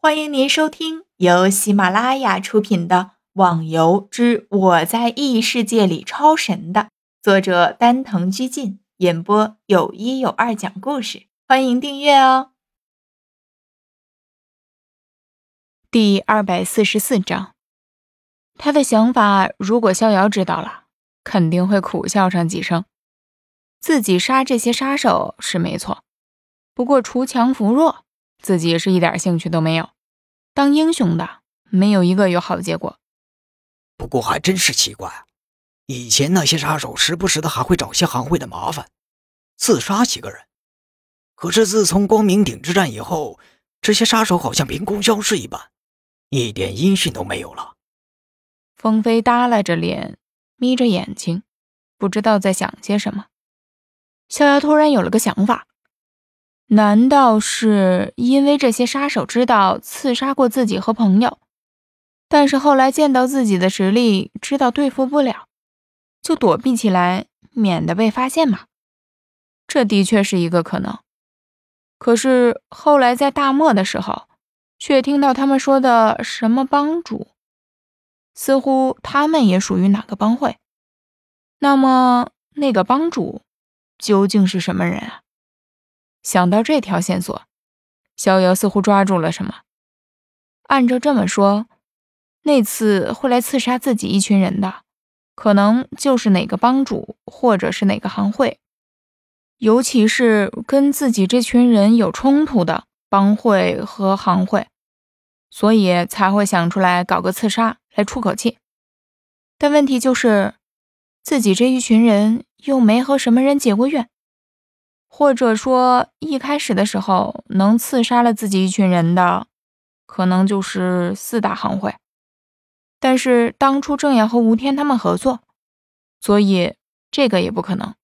欢迎您收听由喜马拉雅出品的《网游之我在异世界里超神》的作者丹藤居进演播，有一有二讲故事。欢迎订阅哦。第二百四十四章，他的想法，如果逍遥知道了，肯定会苦笑上几声。自己杀这些杀手是没错，不过锄强扶弱。自己是一点兴趣都没有，当英雄的没有一个有好结果。不过还真是奇怪，以前那些杀手时不时的还会找些行会的麻烦，刺杀几个人。可是自从光明顶之战以后，这些杀手好像凭空消失一般，一点音讯都没有了。风飞耷拉着脸，眯着眼睛，不知道在想些什么。逍遥突然有了个想法。难道是因为这些杀手知道刺杀过自己和朋友，但是后来见到自己的实力，知道对付不了，就躲避起来，免得被发现吗？这的确是一个可能。可是后来在大漠的时候，却听到他们说的什么帮主，似乎他们也属于哪个帮会。那么那个帮主究竟是什么人啊？想到这条线索，逍遥似乎抓住了什么。按照这么说，那次会来刺杀自己一群人的，可能就是哪个帮主，或者是哪个行会，尤其是跟自己这群人有冲突的帮会和行会，所以才会想出来搞个刺杀来出口气。但问题就是，自己这一群人又没和什么人结过怨。或者说，一开始的时候能刺杀了自己一群人的，可能就是四大行会。但是当初郑阳和吴天他们合作，所以这个也不可能。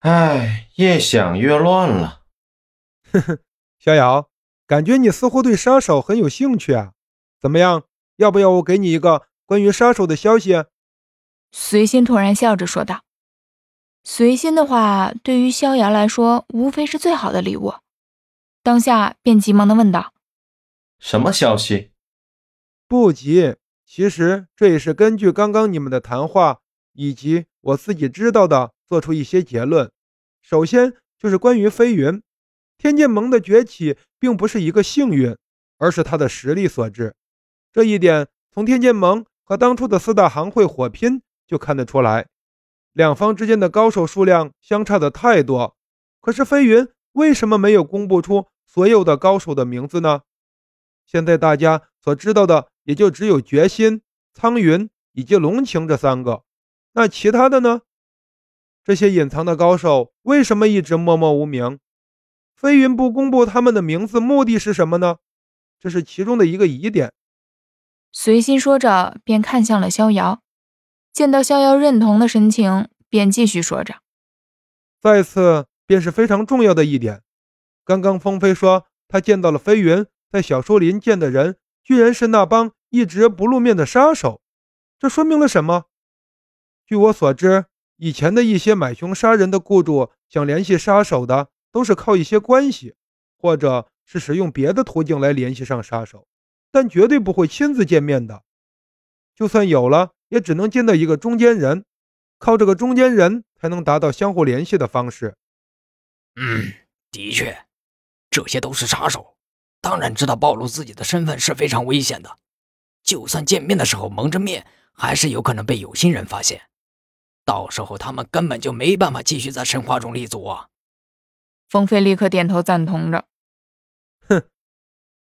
唉，越想越乱了。呵呵，逍遥，感觉你似乎对杀手很有兴趣啊？怎么样，要不要我给你一个关于杀手的消息？随心突然笑着说道。随心的话，对于萧炎来说，无非是最好的礼物。当下便急忙的问道：“什么消息？”不急，其实这也是根据刚刚你们的谈话以及我自己知道的，做出一些结论。首先就是关于飞云，天剑盟的崛起并不是一个幸运，而是他的实力所致。这一点从天剑盟和当初的四大行会火拼就看得出来。两方之间的高手数量相差的太多，可是飞云为什么没有公布出所有的高手的名字呢？现在大家所知道的也就只有决心、苍云以及龙晴这三个，那其他的呢？这些隐藏的高手为什么一直默默无名？飞云不公布他们的名字，目的是什么呢？这是其中的一个疑点。随心说着，便看向了逍遥。见到逍遥认同的神情，便继续说着：“再次便是非常重要的一点。刚刚风飞说他见到了飞云，在小树林见的人，居然是那帮一直不露面的杀手。这说明了什么？据我所知，以前的一些买凶杀人的雇主想联系杀手的，都是靠一些关系，或者是使用别的途径来联系上杀手，但绝对不会亲自见面的。就算有了。”也只能见到一个中间人，靠这个中间人才能达到相互联系的方式。嗯，的确，这些都是杀手，当然知道暴露自己的身份是非常危险的。就算见面的时候蒙着面，还是有可能被有心人发现，到时候他们根本就没办法继续在神话中立足啊！风飞立刻点头赞同着。哼，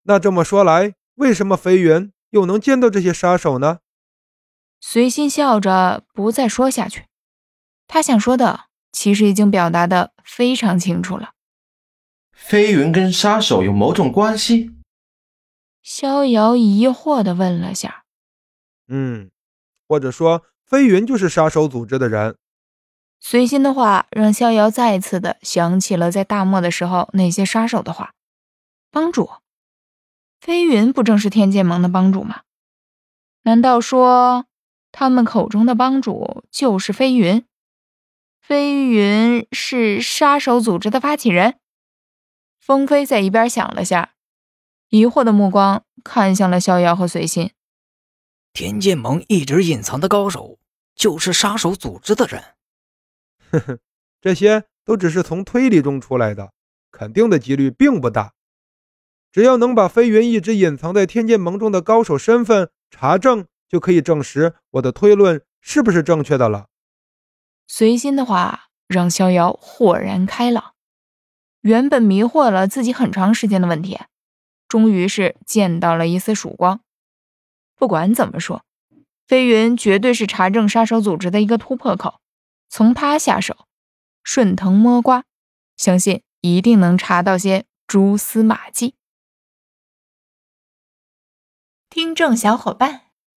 那这么说来，为什么飞云又能见到这些杀手呢？随心笑着，不再说下去。他想说的，其实已经表达的非常清楚了。飞云跟杀手有某种关系？逍遥疑惑的问了下。嗯，或者说，飞云就是杀手组织的人。随心的话，让逍遥再次的想起了在大漠的时候那些杀手的话。帮主，飞云不正是天剑盟的帮主吗？难道说？他们口中的帮主就是飞云，飞云是杀手组织的发起人。风飞在一边想了下，疑惑的目光看向了逍遥和随心。天剑盟一直隐藏的高手，就是杀手组织的人。呵呵，这些都只是从推理中出来的，肯定的几率并不大。只要能把飞云一直隐藏在天剑盟中的高手身份查证，就可以证实我的推论是不是正确的了。随心的话让逍遥豁然开朗，原本迷惑了自己很长时间的问题，终于是见到了一丝曙光。不管怎么说，飞云绝对是查证杀手组织的一个突破口，从他下手，顺藤摸瓜，相信一定能查到些蛛丝马迹。听众小伙伴，